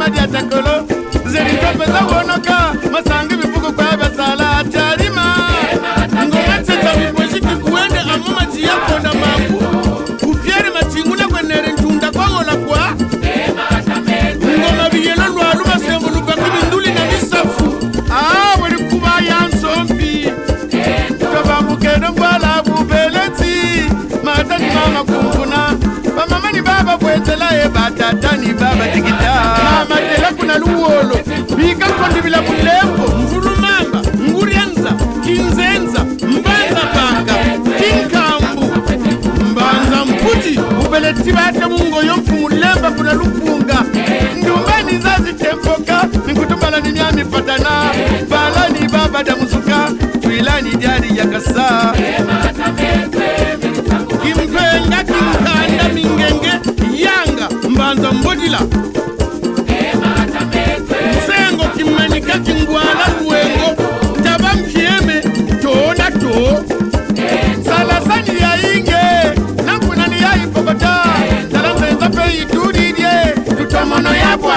madyata kolo nze masangi bivugu kwa basala. siyakona mambo kupyere matsingu nakwenere ntunda kwawola kwa ngoma biyelo lwalu basembuluka kibinduli na misafu. Ah, Awe Baleti bate mungo yomfu kuna lupunga ndumbani zazi tempoka Mikutubala ni nyami Balani baba damusuka Twilani diari ya Kimpenga kimkanda mingenge Yanga mbanza mbodila. Msengo kimenika kingwala.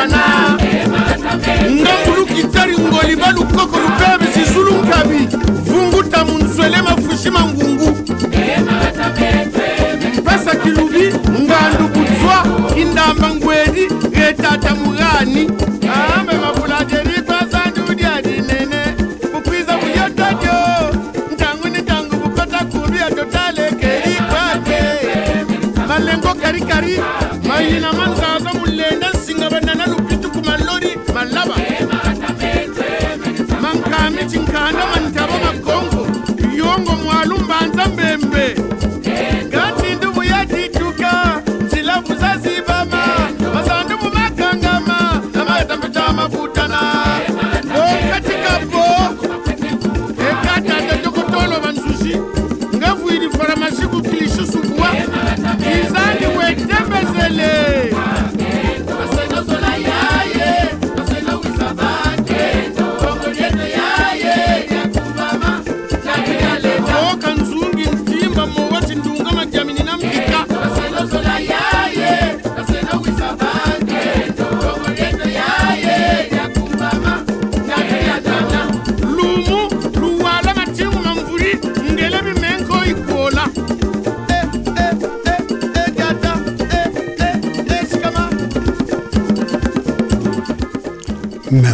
mana ndambulu kitari ngoli balukoko lupea misizulu nkabi. Vunguta munzwele mafushi mangungu. Pesa kilubi ngandu budzwa indamba ngwedi retata murani mbembe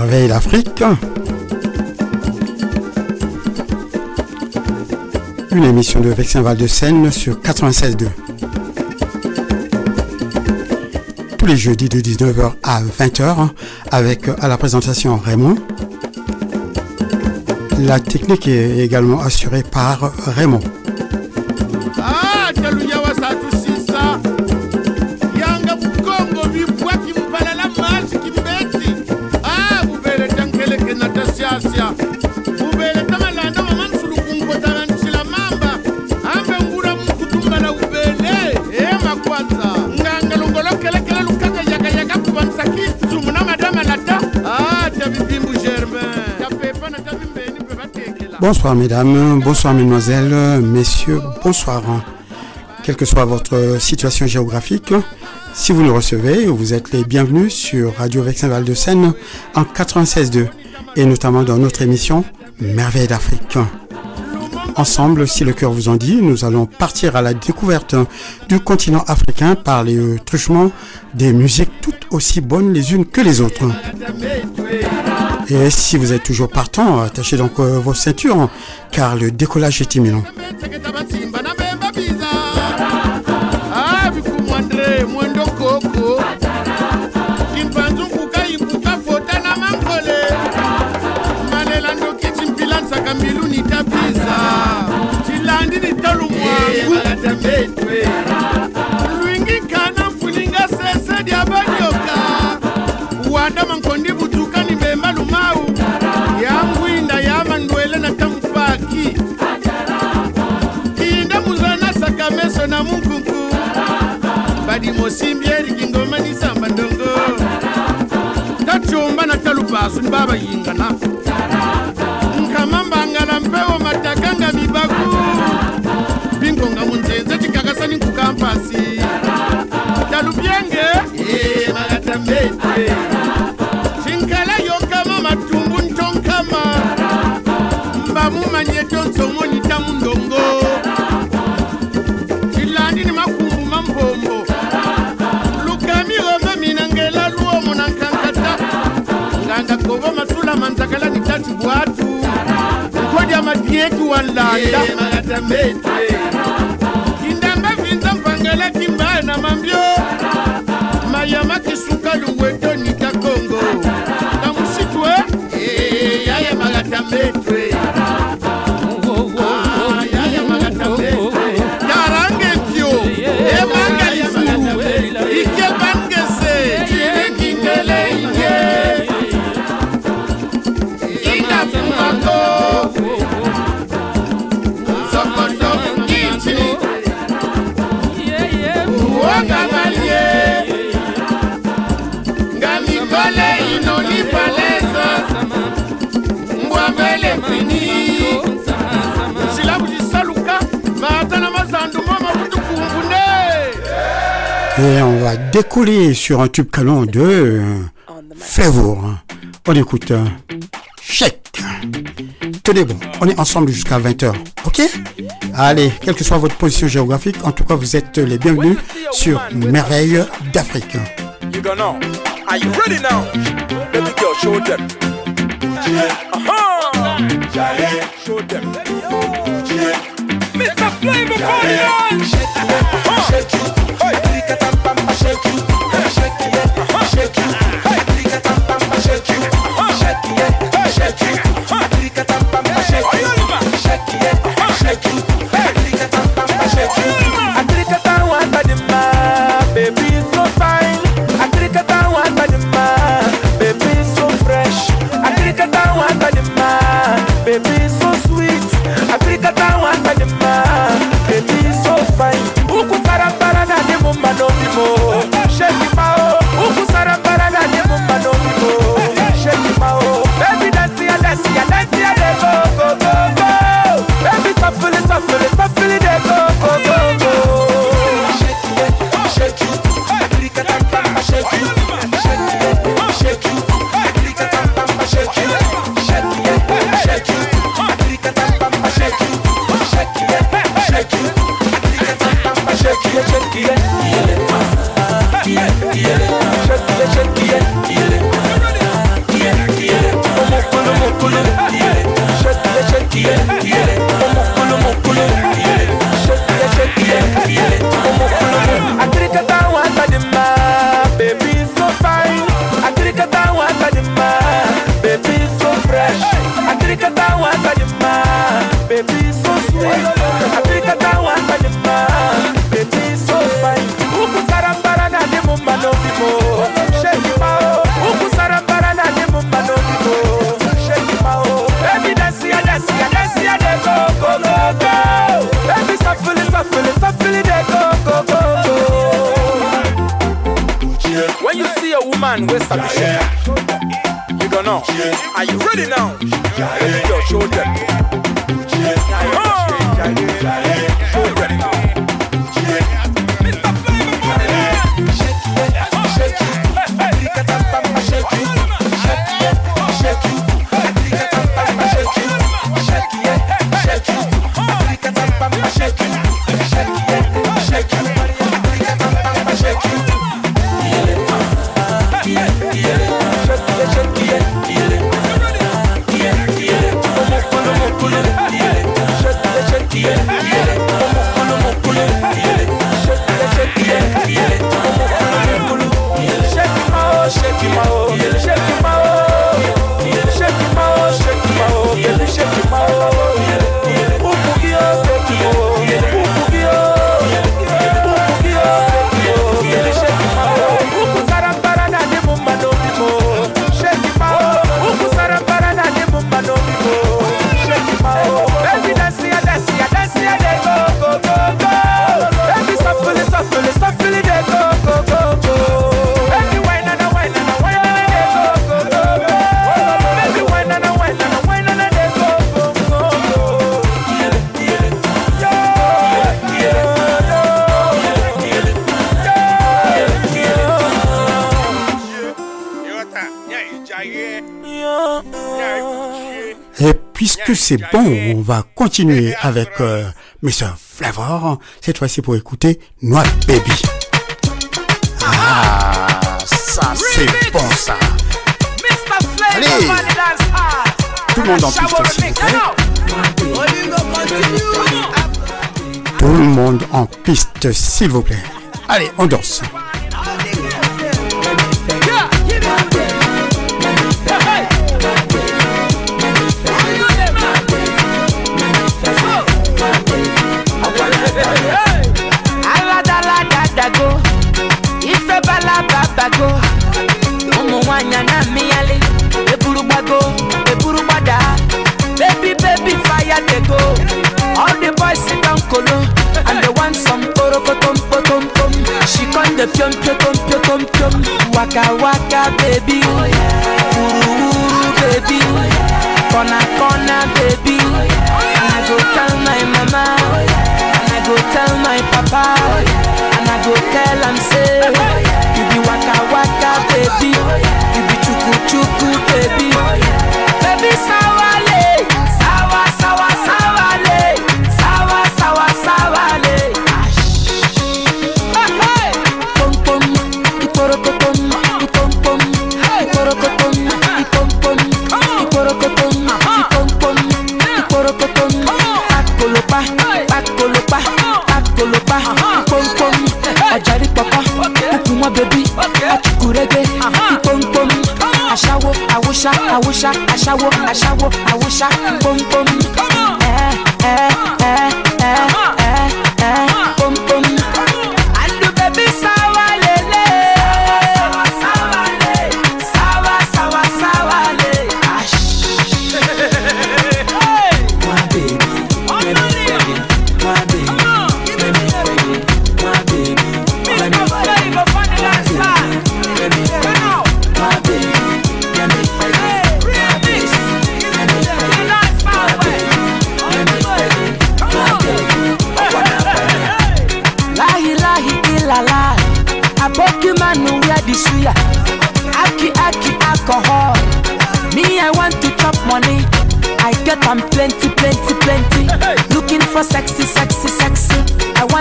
D'Afrique. Une émission de Vexin Val de Seine sur 96.2. Tous les jeudis de 19h à 20h avec à la présentation Raymond. La technique est également assurée par Raymond. Bonsoir mesdames, bonsoir mesdemoiselles, messieurs, bonsoir. Quelle que soit votre situation géographique, si vous nous recevez, vous êtes les bienvenus sur Radio Vexin Val de Seine en 96.2 et notamment dans notre émission Merveille d'Afrique. Ensemble, si le cœur vous en dit, nous allons partir à la découverte du continent africain par les truchements des musiques toutes aussi bonnes les unes que les autres. Et si vous êtes toujours partant, attachez donc euh, vos ceintures, car le décollage est imminent. na munkunku badimosimbi eriki ngoma nisamba ndongo. Tacumba na talupasu ni babayingana nkama mbangala mpewo mataka nga mibaku. Bingonga munzenze cikakasani nkukampasi. Talubyenge eh, magatamete cinkala yonkama matumbu ntonkama. Mbamumanye tyonsomoni tamundomu yetu walanda kindambe vinza mpangele kimbaye na mambio. Mayama kisuka lungweto nika kongo na musitwe yayamalatambe twe Et on va décoller sur un tube canon de Favour. On écoute Chèque. Tenez bon, on est ensemble jusqu'à 20h. Ok Allez, quelle que soit votre position géographique, en tout cas, vous êtes les bienvenus sur Merveille d'Afrique. Mr. Flame of shake you c'est bon, on va continuer avec euh, Mr. Flavor, cette fois-ci pour écouter Noir Baby. Ah, ça c'est bon ça. Allez, tout le monde en piste s'il vous plaît. Tout le monde en piste s'il vous plaît. Allez, on danse.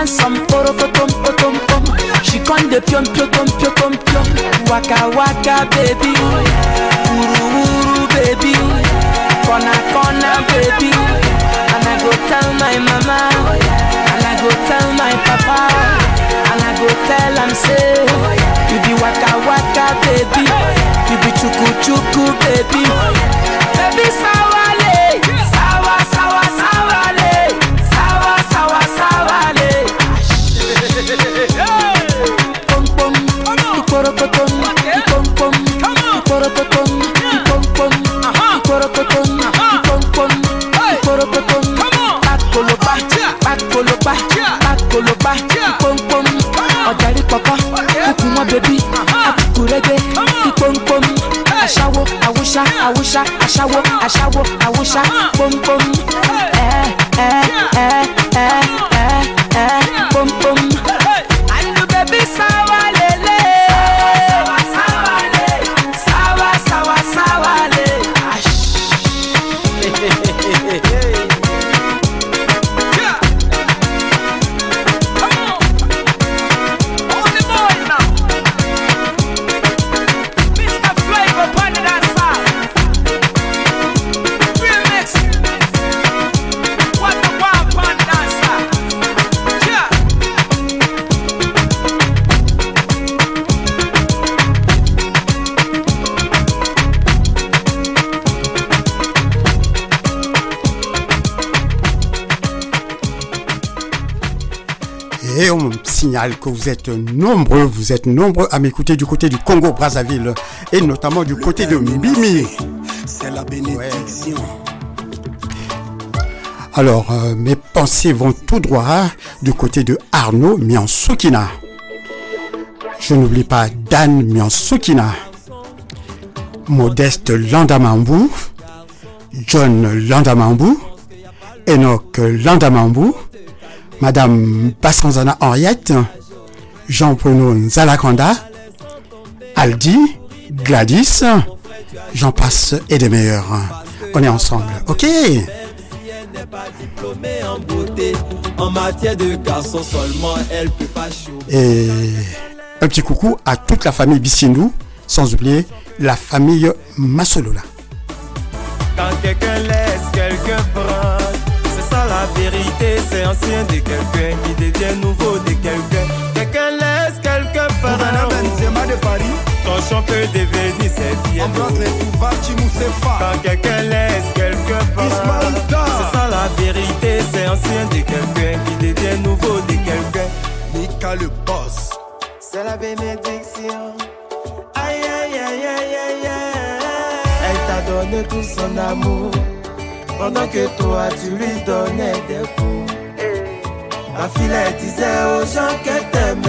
some porokotom tom, tom. She con the pion piotom piotom pion. Waka waka baby, uru uru baby, corner corner baby. And I go tell my mama, and I go tell my papa, and I go tell am say, you be waka waka baby, you be chuku chuku baby, baby sawa. pọpọ kúkú mọ bèbí àkùkù rẹgbẹ pípọ́npọ́n aṣáwó àwùsá àwùsá aṣáwó aṣáwó àwùsá pọ́npọ́n. que vous êtes nombreux, vous êtes nombreux à m'écouter du côté du Congo Brazzaville et notamment du côté de Mimi. C'est la bénédiction. Alors, euh, mes pensées vont tout droit du côté de Arnaud Miansukina. Je n'oublie pas Dan Miansukina, Modeste Landamambou, John Landamambou, Enoch Landamambou, Madame Bassanzana Henriette, Jean Prenon Zalakanda, Aldi, Gladys, j'en passe et des meilleurs. On est ensemble, ok? Et un petit coucou à toute la famille Bissindou, sans oublier la famille Massolola. Quand quelqu'un laisse c'est ancien de quelqu'un qui devient nouveau de quelqu'un. Quelqu'un laisse, quelqu'un prend. Benzema de Paris, Ton champ peut devenir ses pieds. embrasse les Touvachi Moussefa. Quand quelqu'un laisse, quelqu'un Dar. C'est ça la vérité, c'est ancien de quelqu'un qui devient nouveau de quelqu'un. Mika le boss. C'est la bénédiction. Aïe aïe aïe aïe aïe aïe. Elle t'a donné tout son amour. Pendant que toi tu lui donnais des coups. La fille elle disait aux gens qu'elle t'aime.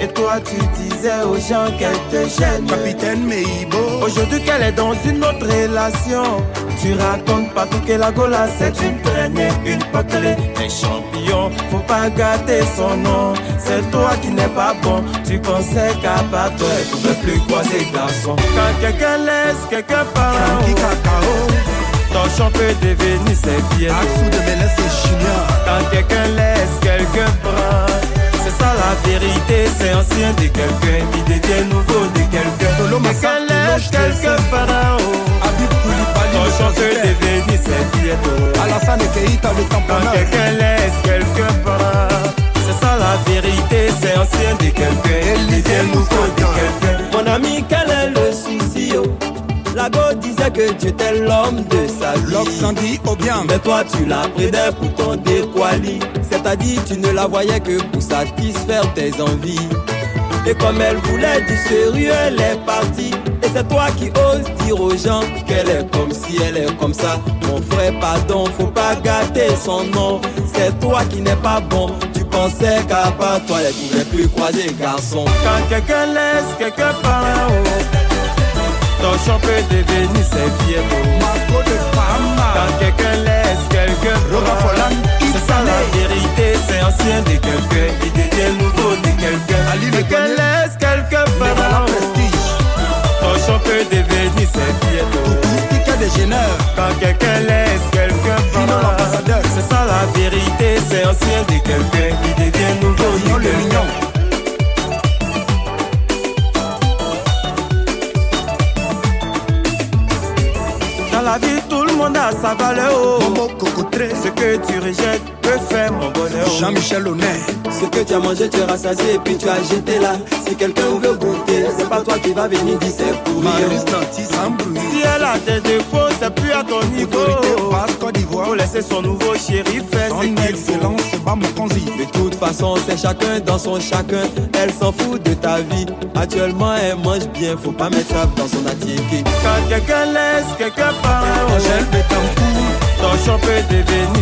Et toi tu disais aux gens qu'elle te gêne. Capitaine Meibo. Aujourd'hui qu'elle est dans une autre relation Tu racontes partout que la Gola c'est une traînée, une pâtelée Un champion, faut pas gâter son nom C'est toi qui n'es pas bon Tu pensais qu'à part toi elle pouvait plus croiser garçon Quand quelqu'un laisse, quelqu'un part en haut. Ton champ peut devenir ses pieds Axou de Mélès et Chignon. Quelqu'un laisse, quelqu'un prend. C'est ça la vérité, c'est ancien de quelqu'un qui devient nouveau de quelqu'un. Quelqu'un laisse, quelqu'un prend. Ton devenir ses pieds. oh. Alassane Keita, le quelqu'un laisse, quelqu'un prend. C'est ça la vérité, c'est ancien de quelqu'un qui devient nouveau de quelqu'un. Mon ami, quel est le souci? Oh? La go disait que tu étais l'homme de sa vie. Lok Sandy Obiang. Mais toi tu la prenais pour ton déquali C'est-à-dire tu ne la voyais que pour satisfaire tes envies. Et comme elle voulait du sérieux elle est partie. Et c'est toi qui oses dire aux gens qu'elle est comme si elle est comme ça. Mon frère pardon faut pas gâter son nom. C'est toi qui n'es pas bon. Tu pensais qu'à part toi elle pouvait plus croiser garçon. Quand quelqu'un laisse quelqu'un part en champ peut devenir ses pieds Marco de Fama. quand quelqu'un laisse quelqu'un. Folland, C'est ça la vérité, c'est ancien de quelqu'un qui devient nouveau de quelqu'un. Quelqu'un laisse quelqu'un faire. prestige. Ton champ peut devenir Génère. Quand quelqu'un laisse quelqu'un l'ambassadeur. C'est ça la vérité, c'est ancien de quelqu'un qui devient nouveau de le mignon. La vie, tout le monde a sa valeur. oh. Ce que tu rejettes peut faire mon bonheur. Jean-Michel Honnet. Ce que tu as mangé, tu es rassasié et puis tu as jeté là. Si quelqu'un veut goûter, c'est pas toi qui va venir dire c'est pour. Si elle a des défauts, c'est plus à ton niveau. Faut laisser son nouveau chéri faire Son excellence Bamokonzi. De toute façon, c'est chacun dans son chacun. Elle s'en fout de ta vie. Actuellement, elle mange bien, faut pas mettre ça dans son attiqué. Quand quelqu'un laisse, quelqu'un part. Angèle Betancourt. Ton champ peut devenir.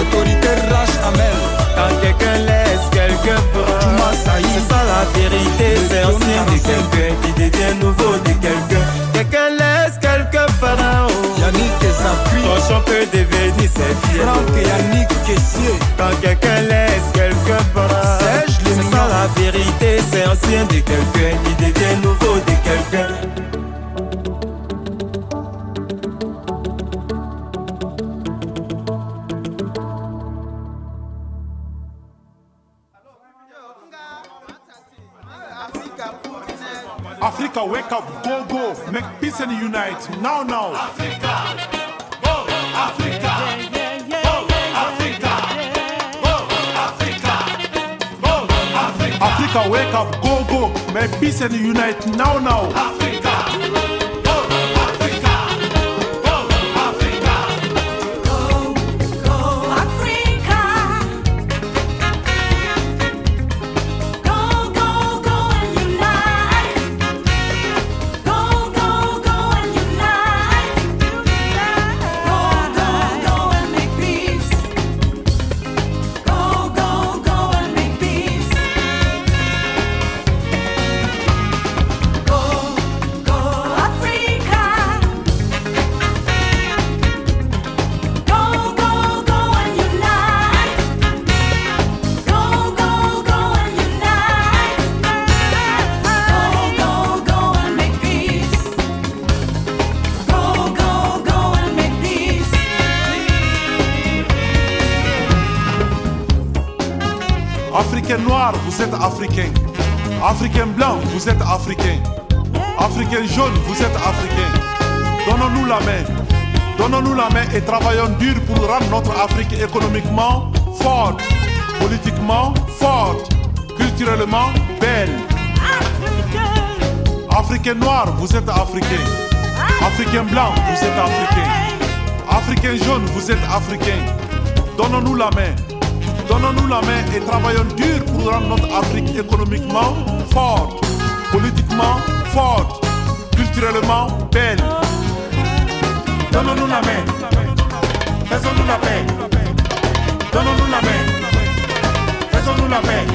Autorité Rach Amel. Quand quelqu'un laisse, quelqu'un. Juma Saïd. C'est ça la vérité, c'est John ancien de quelqu'un qui devient nouveau de quelqu'un. Quelqu'un laisse, quelqu'un prend. Yannick Zapri. Ton champ peut devenir ses pieds. Franck et Yannick Kessier. Quand quelqu'un laisse, quelqu'un prend. Serge C'est ça la vérité, c'est ancien de quelqu'un qui devient nouveau Africa, wake up, go, go, make peace and unite. Now, now. Africa, go, Africa, go, Africa, go, Africa, go, Africa. Africa, wake up, go, go, make peace and unite. Now, now. Africa, Africain noir, vous êtes africain. Africain blanc, vous êtes africain. Africain jaune, vous êtes africain. Donnons-nous la main. Donnons-nous la main et travaillons dur pour rendre notre Afrique économiquement forte, politiquement forte, culturellement belle. Africain noir, vous êtes africain. Africain blanc, vous êtes africain. Africain jaune, vous êtes africain. Donnons-nous la main. Donnons-nous la main et travaillons dur pour rendre notre Afrique économiquement forte, politiquement forte, culturellement belle. Donnons-nous la main, faisons-nous la paix. Donnons-nous la main, faisons-nous la paix.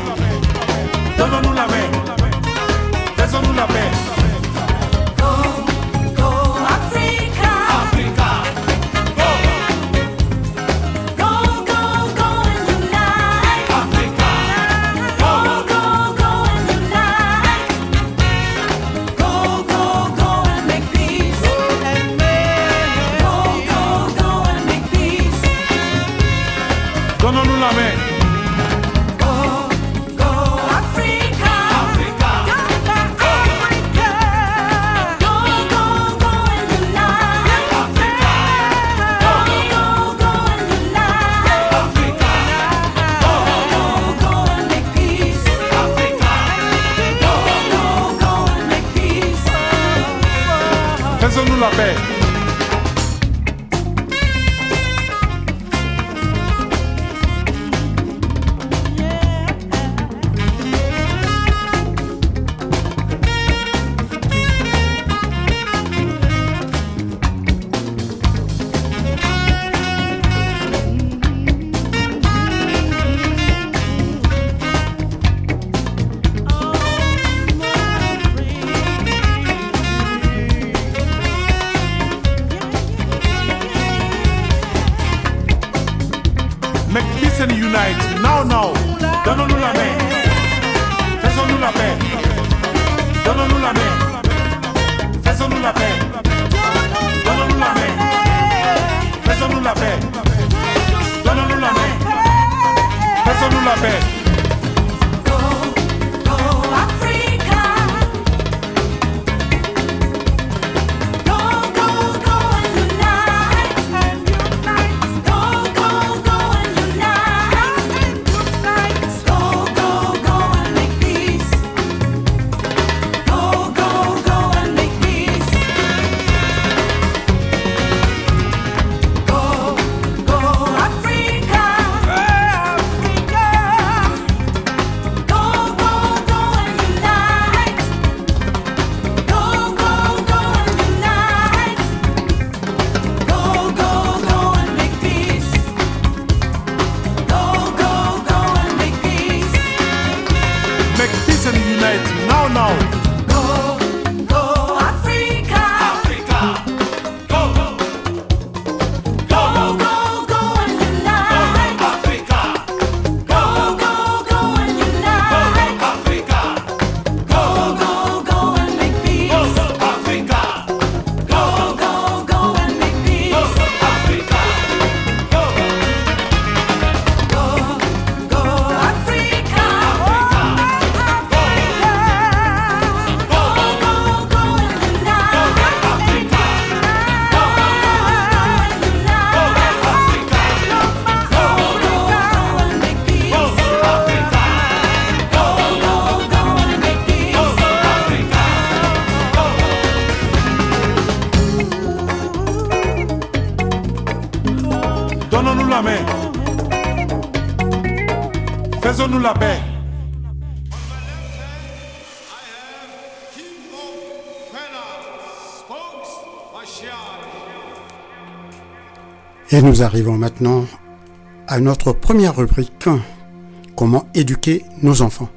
Donnons-nous la main, faisons-nous la paix. Amen. Et nous arrivons maintenant à notre première rubrique, comment éduquer nos enfants?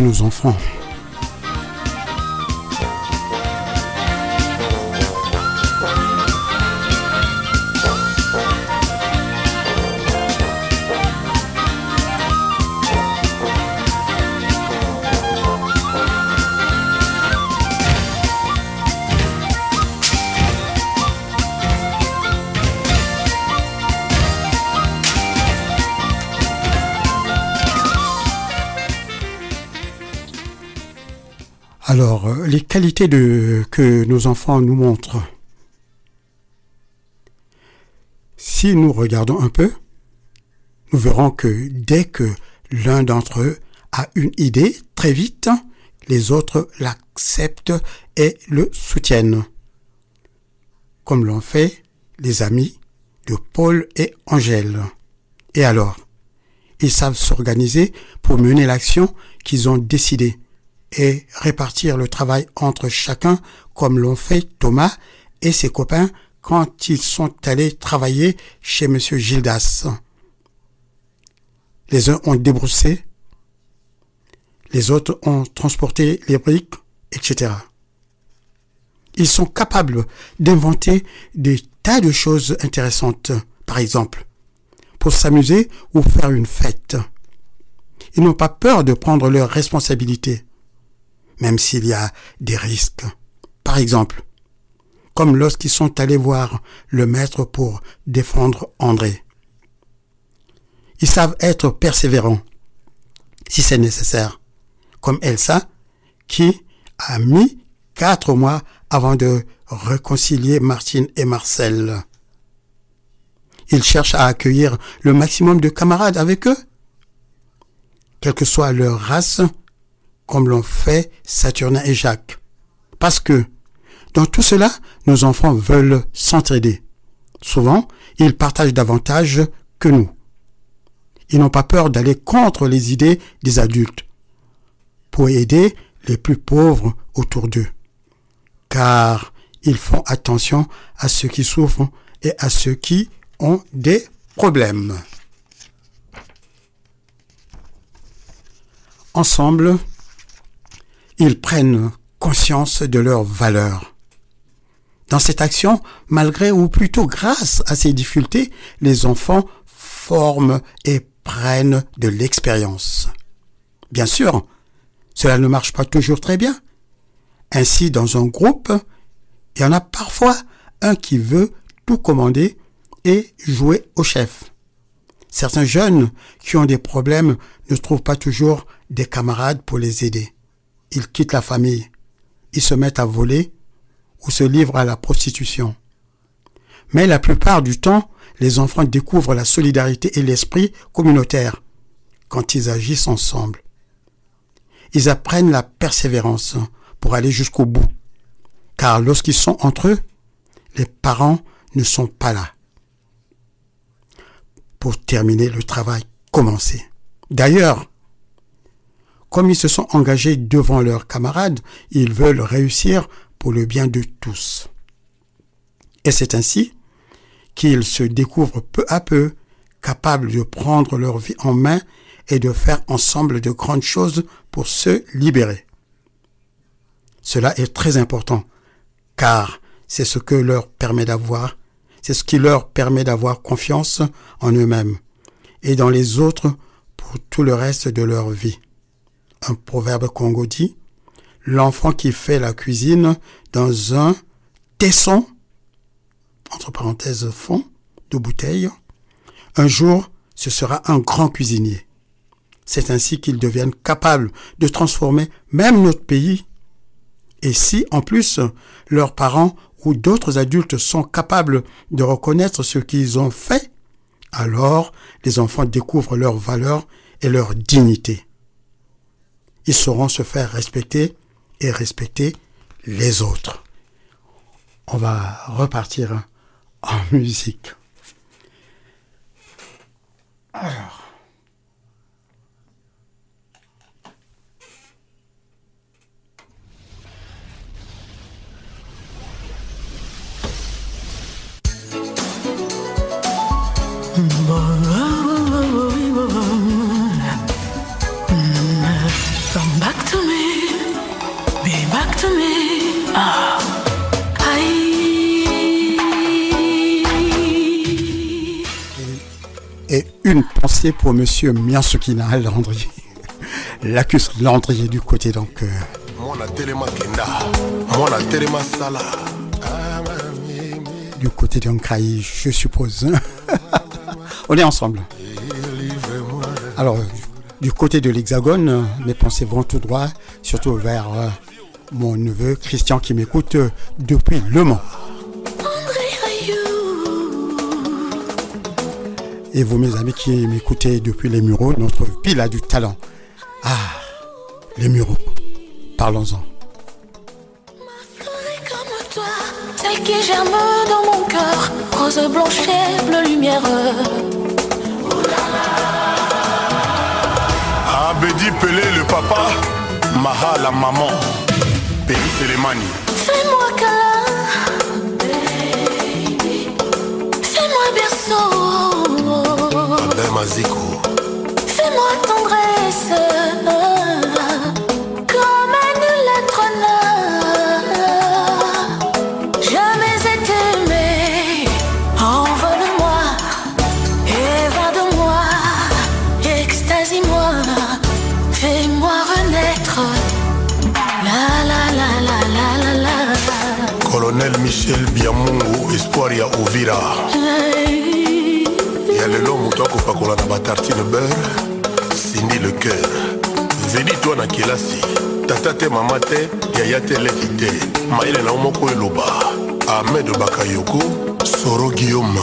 Nos enfants. Les qualités de, que nos enfants nous montrent. Si nous regardons un peu, nous verrons que dès que l'un d'entre eux a une idée, très vite, les autres l'acceptent et le soutiennent. Comme l'ont fait les amis de Paul et Angèle. Et alors, ils savent s'organiser pour mener l'action qu'ils ont décidée et répartir le travail entre chacun comme l'ont fait Thomas et ses copains quand ils sont allés travailler chez Monsieur Gildas. Les uns ont débroussé, les autres ont transporté les briques, etc. Ils sont capables d'inventer des tas de choses intéressantes, par exemple, pour s'amuser ou faire une fête. Ils n'ont pas peur de prendre leurs responsabilités même s'il y a des risques. Par exemple, comme lorsqu'ils sont allés voir le maître pour défendre André. Ils savent être persévérants, si c'est nécessaire, comme Elsa, qui a mis quatre mois avant de réconcilier Martine et Marcel. Ils cherchent à accueillir le maximum de camarades avec eux, quelle que soit leur race, comme l'ont fait Saturnin et Jacques. Parce que dans tout cela, nos enfants veulent s'entraider. Souvent, ils partagent davantage que nous. Ils n'ont pas peur d'aller contre les idées des adultes pour aider les plus pauvres autour d'eux. Car ils font attention à ceux qui souffrent et à ceux qui ont des problèmes. Ensemble, ils prennent conscience de leurs valeurs. Dans cette action, malgré ou plutôt grâce à ces difficultés, les enfants forment et prennent de l'expérience. Bien sûr, cela ne marche pas toujours très bien. Ainsi, dans un groupe, il y en a parfois un qui veut tout commander et jouer au chef. Certains jeunes qui ont des problèmes ne trouvent pas toujours des camarades pour les aider ils quittent la famille, ils se mettent à voler ou se livrent à la prostitution. Mais la plupart du temps, les enfants découvrent la solidarité et l'esprit communautaire quand ils agissent ensemble. Ils apprennent la persévérance pour aller jusqu'au bout, car lorsqu'ils sont entre eux, les parents ne sont pas là pour terminer le travail commencé. D'ailleurs, comme ils se sont engagés devant leurs camarades, ils veulent réussir pour le bien de tous. Et c'est ainsi qu'ils se découvrent peu à peu capables de prendre leur vie en main et de faire ensemble de grandes choses pour se libérer. Cela est très important, car c'est ce que leur permet d'avoir, c'est ce qui leur permet d'avoir confiance en eux-mêmes et dans les autres pour tout le reste de leur vie un proverbe congo dit, l'enfant qui fait la cuisine dans un tesson, entre parenthèses fond, de bouteille, un jour ce sera un grand cuisinier. C'est ainsi qu'ils deviennent capables de transformer même notre pays. Et si, en plus, leurs parents ou d'autres adultes sont capables de reconnaître ce qu'ils ont fait, alors les enfants découvrent leur valeur et leur dignité ils sauront se faire respecter et respecter les autres. On va repartir en musique. Alors. Et une pensée pour monsieur Miasukina Landry. Lacus Landry du côté donc. Du côté d'Ankai, je suppose. Hein. On est ensemble. Alors, du côté de l'Hexagone, mes pensées vont tout droit, surtout vers euh, mon neveu Christian qui m'écoute euh, depuis Le Mans. Et vous, mes amis qui m'écoutez depuis les Mureaux, notre ville a du talent. Ah, les Mureaux. Parlons-en. comme toi, celle qui germe dans mon cœur, rose blanche et bleu lumière. abedi pelé le papa maha la maman peri selemani Fais-moi câlin, fais-moi berceau, abe maziko fais-moi tendresse, espoir ya ovira ya lelo moto akopakola na batartine beurre. Sindi le cœur. Zedi twa na kelasi. Tata te mama te yaya te leki te. Mayele na yo moko eloba. Ahmed bakayoko soro guillaume.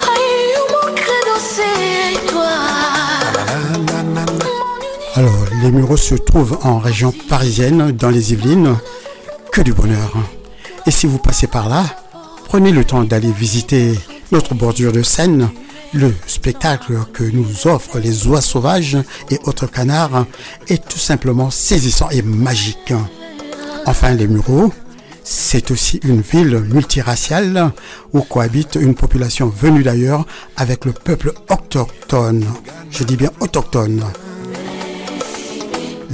Aïe, mon credo, c'est toi. Alors, les Mureaux se trouvent en région parisienne, dans les Yvelines. Que du bonheur. Et si vous passez par là, prenez le temps d'aller visiter notre bordure de Seine. Le spectacle que nous offrent les oies sauvages et autres canards est tout simplement saisissant et magique. Enfin, les Mureaux, c'est aussi une ville multiraciale où cohabite une population venue d'ailleurs avec le peuple autochtone. Je dis bien autochtone.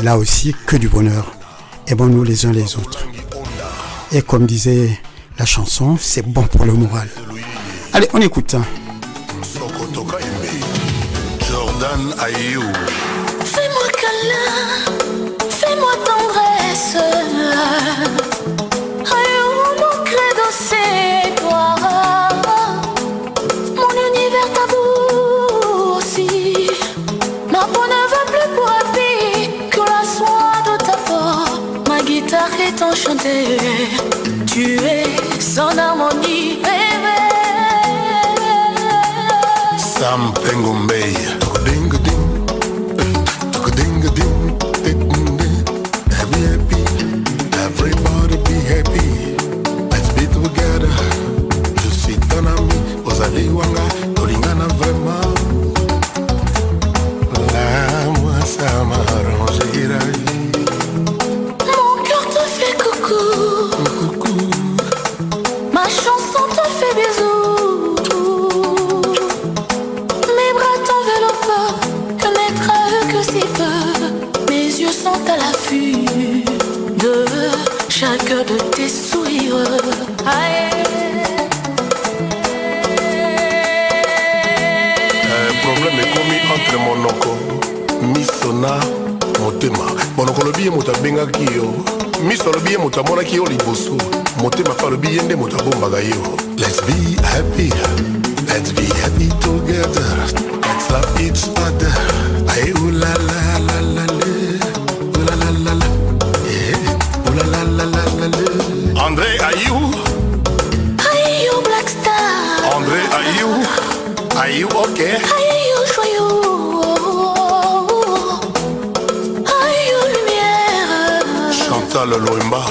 Là aussi, que du bonheur. Aimons-nous les uns les autres. Et comme disait la chanson, c'est bon pour le moral. Allez, on écoute. sokoto kaembe jordan ayou Fais-moi câlin, fais-moi tendresse. Aïe, mon credo, c'est toi. Mon univers tabou aussi. Ma peau ne va plus pour habit que la soie de ta peau. Ma guitare est enchantée. Tu es son harmonie. bébé. sam tokodingoding Be happy, everybody be happy. Let's be together. Je suis ton ami, ozali wanga, l'affût de chaque de tes sourires. Aïe. Eh, problème ekomi entre monoko miso na motema. Monoko olobi ye moto abengaki yo miso alobi ye moto amonaki yo liboso. Motema mpe alobi ye nde moto abombaka yo let's be happy. Let's be happy together. Let's love each other. Aye ayou ok Aïe, joyeux. Aïe, chantal loemba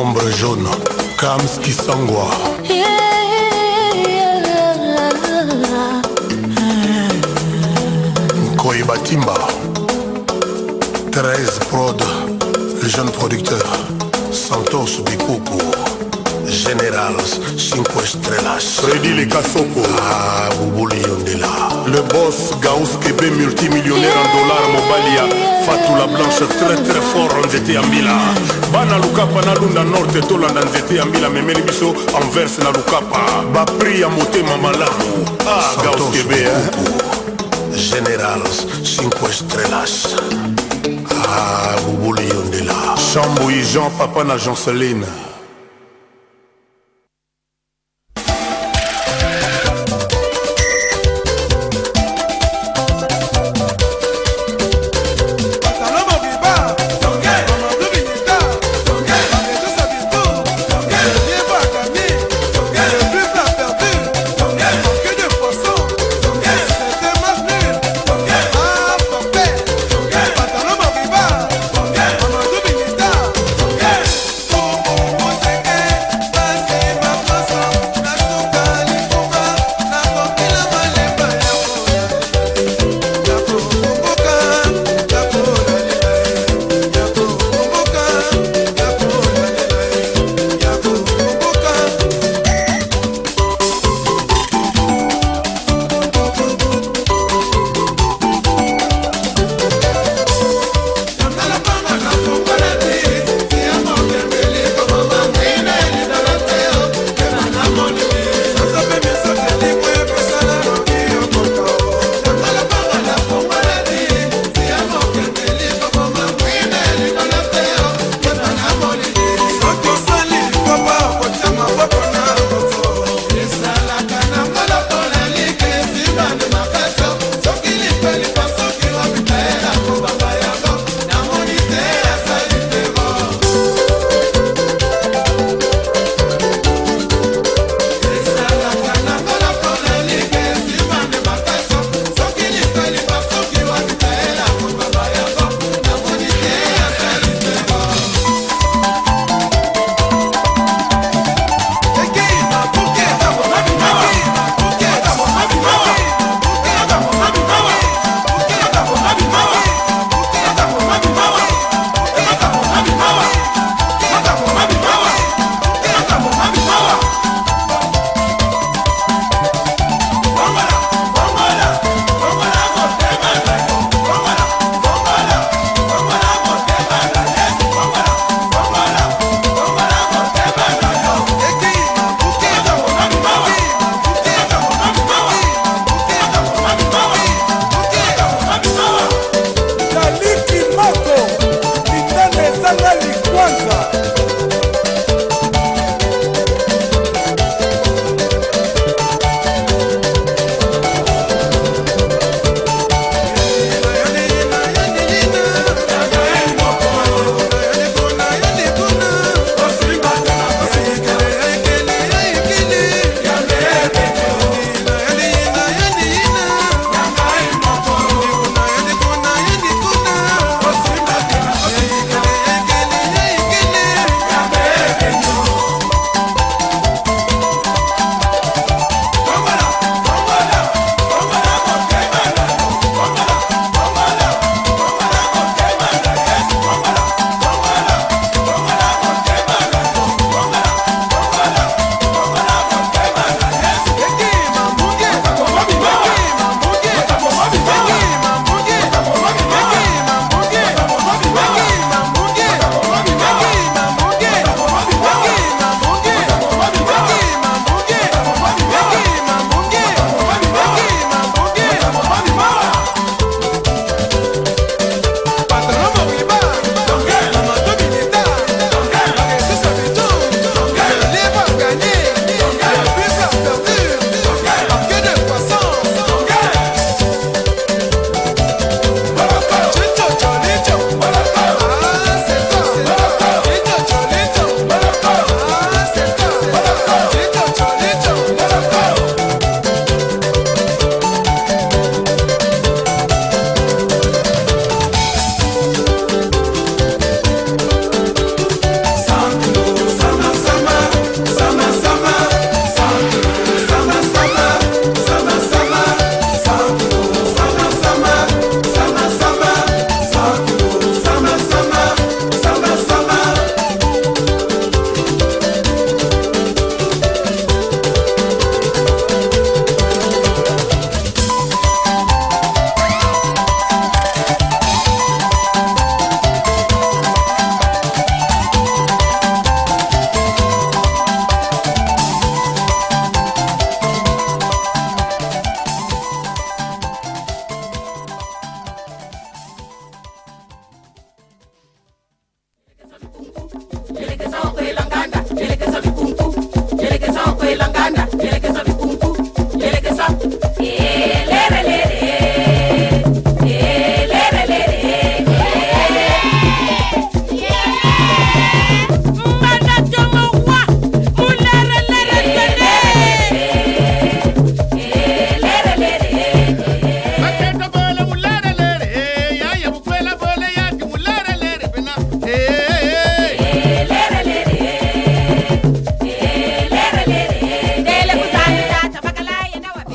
ombre jaune. Kams kisangwa nkoyi batimba. 13 prod le jeune producteur. Santos bikuku générals cinco estrellas. Fredi lekasoko ah, bubuli yondela. Le boss gaus kebe multimillionnaire en dollar mobali ya fatula blanche très très fort nzete ya mbila bana lukapa nalunda norte tolanda nzete ya mbila memeli biso anverse na lukapa. Bapri ya motema malamu ah, gaus kebe générals cinco estrellas. Ah, bubuli yondela. Chamboyi jean papa na janceline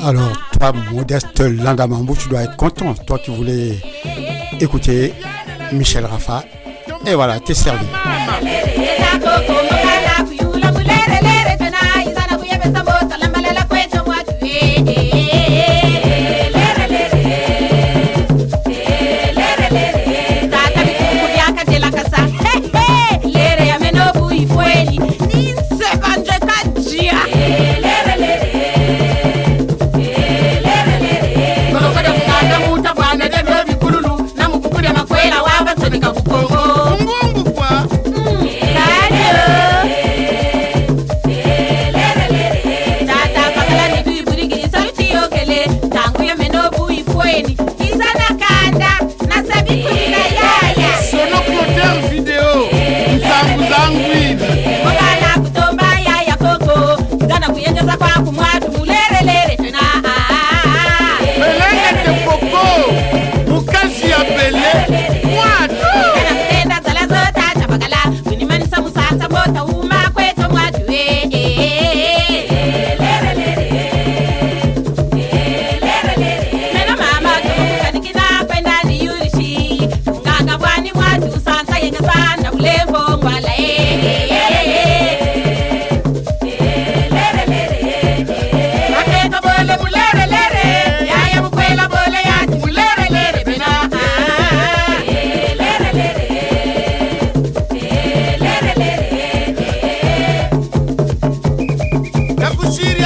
Alors, toi, Modeste Langamambou, tu dois être content. Toi qui voulais écouter Michel Rafa. Et voilà, t'es servi. She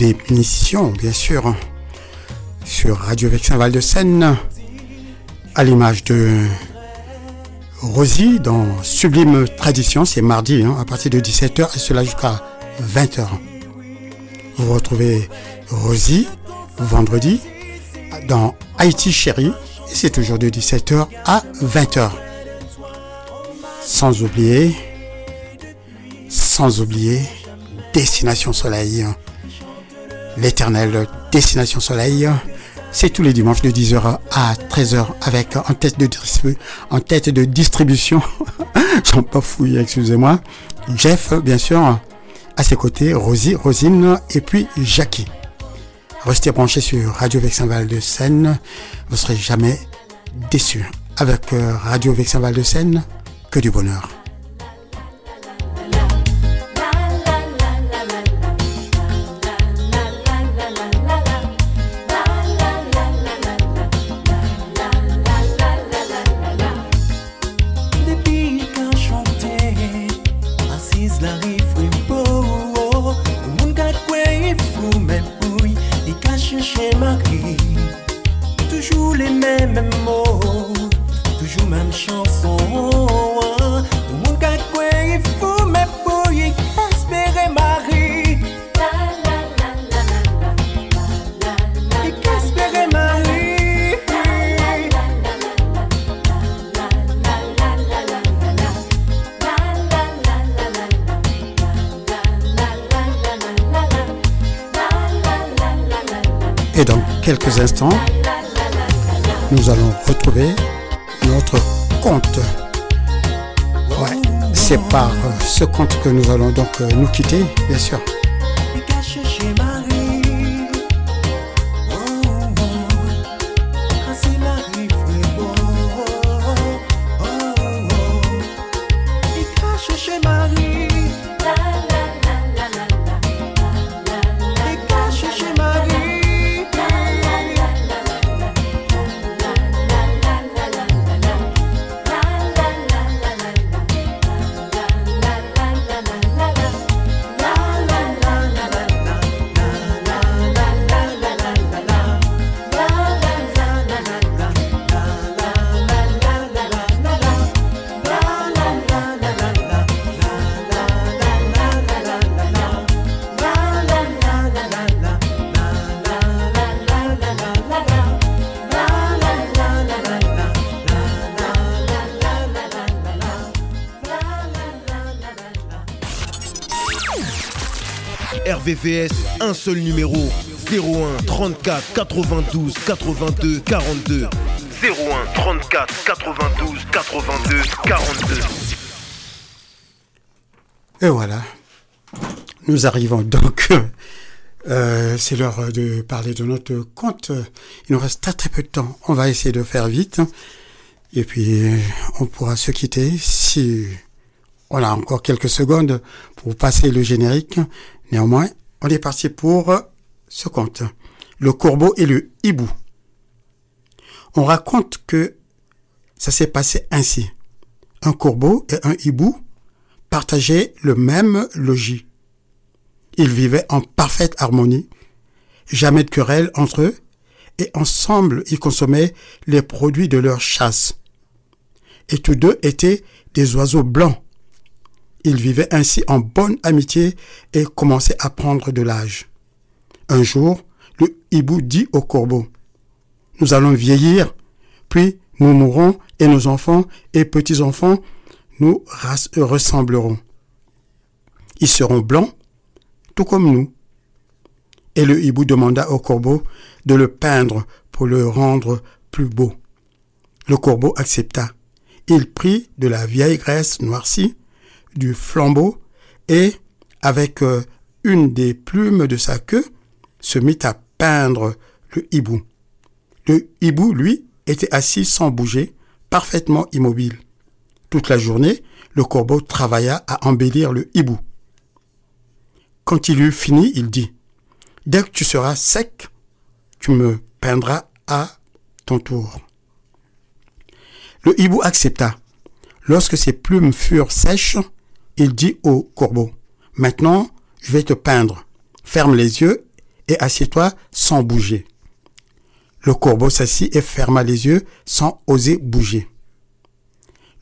d'émissions, bien sûr, sur Radio Vexin Val de Seine, à l'image de Rosie dans Sublime Tradition, c'est mardi, hein, à partir de 17h et cela jusqu'à 20h. Vous retrouvez Rosie vendredi dans Haïti Chérie, et c'est toujours de 17h à 20h. Sans oublier, sans oublier, Destination Soleil. L'éternelle Destination Soleil, c'est tous les dimanches de 10h à 13h avec en tête de, distribution, j'en pas fouillé, excusez-moi, Jeff, bien sûr, à ses côtés, Rosie, Rosine et puis Jackie. Restez branchés sur Radio Vexin Val de Seine, vous serez jamais déçus. Avec euh, Radio Vexin Val de Seine, que du bonheur. Instants, nous allons retrouver notre compte. Ouais, c'est par euh, ce compte que nous allons donc euh, nous quitter, bien sûr. RVVS, un seul numéro 01 34 92 82 42. 01 34 92 82 42. Et voilà. Nous arrivons donc. euh, c'est l'heure de parler de notre compte. Il nous reste très très peu de temps. On va essayer de faire vite. Et puis, on pourra se quitter si on a encore quelques secondes pour passer le générique. Néanmoins, on est parti pour ce compte. Le corbeau et le hibou. On raconte que ça s'est passé ainsi. Un corbeau et un hibou partageaient le même logis. Ils vivaient en parfaite harmonie, jamais de querelle entre eux, et ensemble ils consommaient les produits de leur chasse. Et tous deux étaient des oiseaux blancs. Ils vivaient ainsi en bonne amitié et commençaient à prendre de l'âge. Un jour, le hibou dit au corbeau, Nous allons vieillir, puis nous mourrons et nos enfants et petits-enfants nous ressembleront. Ils seront blancs, tout comme nous. Et le hibou demanda au corbeau de le peindre pour le rendre plus beau. Le corbeau accepta. Il prit de la vieille graisse noircie, du flambeau, et, avec euh, une des plumes de sa queue, se mit à peindre le hibou. Le hibou, lui, était assis sans bouger, parfaitement immobile. Toute la journée, le corbeau travailla à embellir le hibou. Quand il eut fini, il dit, Dès que tu seras sec, tu me peindras à ton tour. Le hibou accepta. Lorsque ses plumes furent sèches, il dit au corbeau, Maintenant, je vais te peindre. Ferme les yeux et assieds-toi sans bouger. Le corbeau s'assit et ferma les yeux sans oser bouger.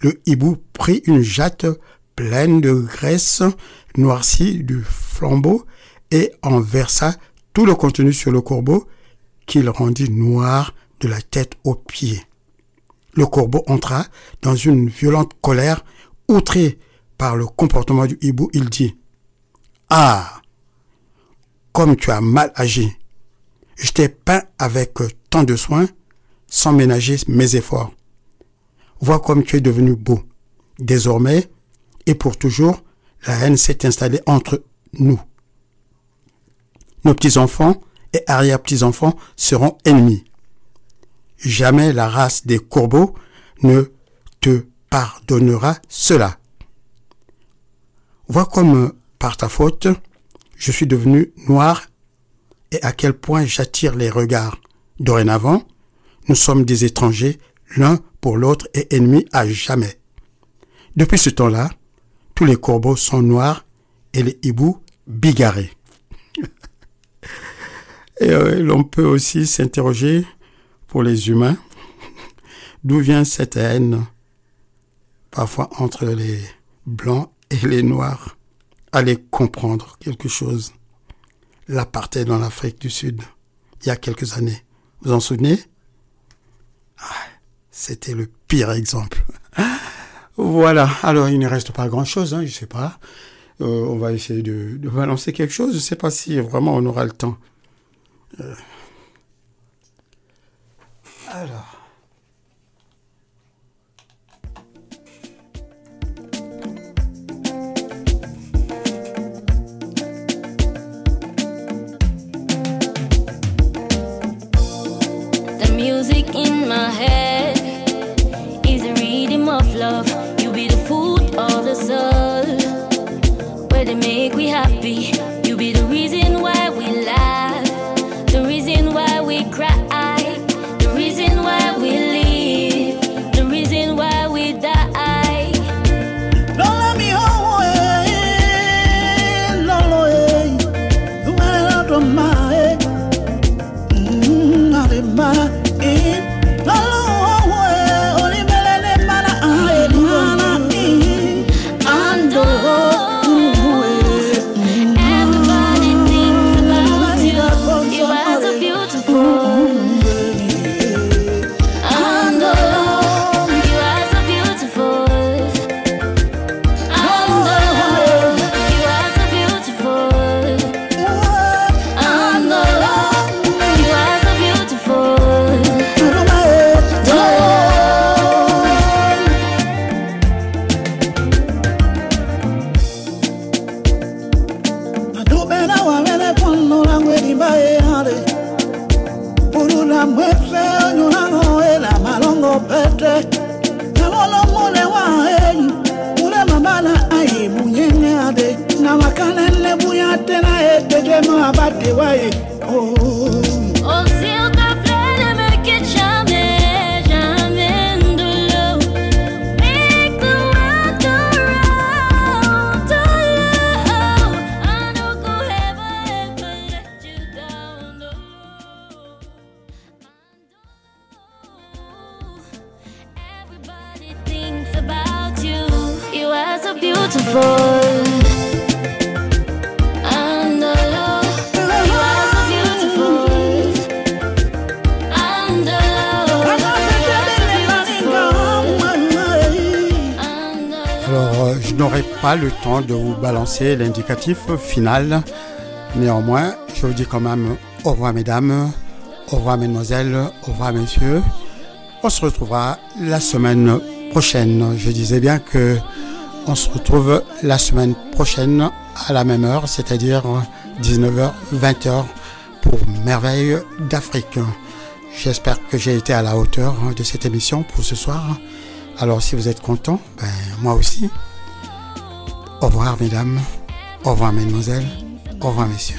Le hibou prit une jatte pleine de graisse noircie du flambeau et en versa tout le contenu sur le corbeau qu'il rendit noir de la tête aux pieds. Le corbeau entra dans une violente colère, outré par le comportement du hibou, il dit Ah, comme tu as mal agi, je t'ai peint avec tant de soin sans ménager mes efforts. Vois comme tu es devenu beau. Désormais, et pour toujours, la haine s'est installée entre nous. Nos petits-enfants et arrière-petits-enfants seront ennemis. Jamais la race des corbeaux ne te pardonnera cela. Vois comme, par ta faute, je suis devenu noir et à quel point j'attire les regards. Dorénavant, nous sommes des étrangers l'un pour l'autre et ennemis à jamais. Depuis ce temps-là, tous les corbeaux sont noirs et les hiboux bigarrés. et euh, l'on peut aussi s'interroger pour les humains, d'où vient cette haine parfois entre les blancs et les noirs. Allez comprendre quelque chose. L'apartheid en Afrique du Sud, il y a quelques années. Vous en souvenez? Ah, C'était le pire exemple. Voilà, alors il ne reste pas grand-chose, hein, je sais pas. Euh, on va essayer de, balancer quelque chose. Je sais pas si vraiment on aura le temps. Euh. Alors. In my head is a rhythm of love. You be the food of the soul. Where they make we happy. You be the reason why we laugh. The reason why we cry. Le temps de vous balancer l'indicatif final. Néanmoins, je vous dis quand même au revoir mesdames, au revoir mesdemoiselles, au revoir messieurs. On se retrouvera la semaine prochaine. Je disais bien que on se retrouve la semaine prochaine à la même heure, c'est-à-dire 19h, 20h pour Merveille d'Afrique. J'espère que j'ai été à la hauteur de cette émission pour ce soir. Alors si vous êtes content, ben, moi aussi. Au revoir mesdames, au revoir mesdemoiselles, au revoir messieurs.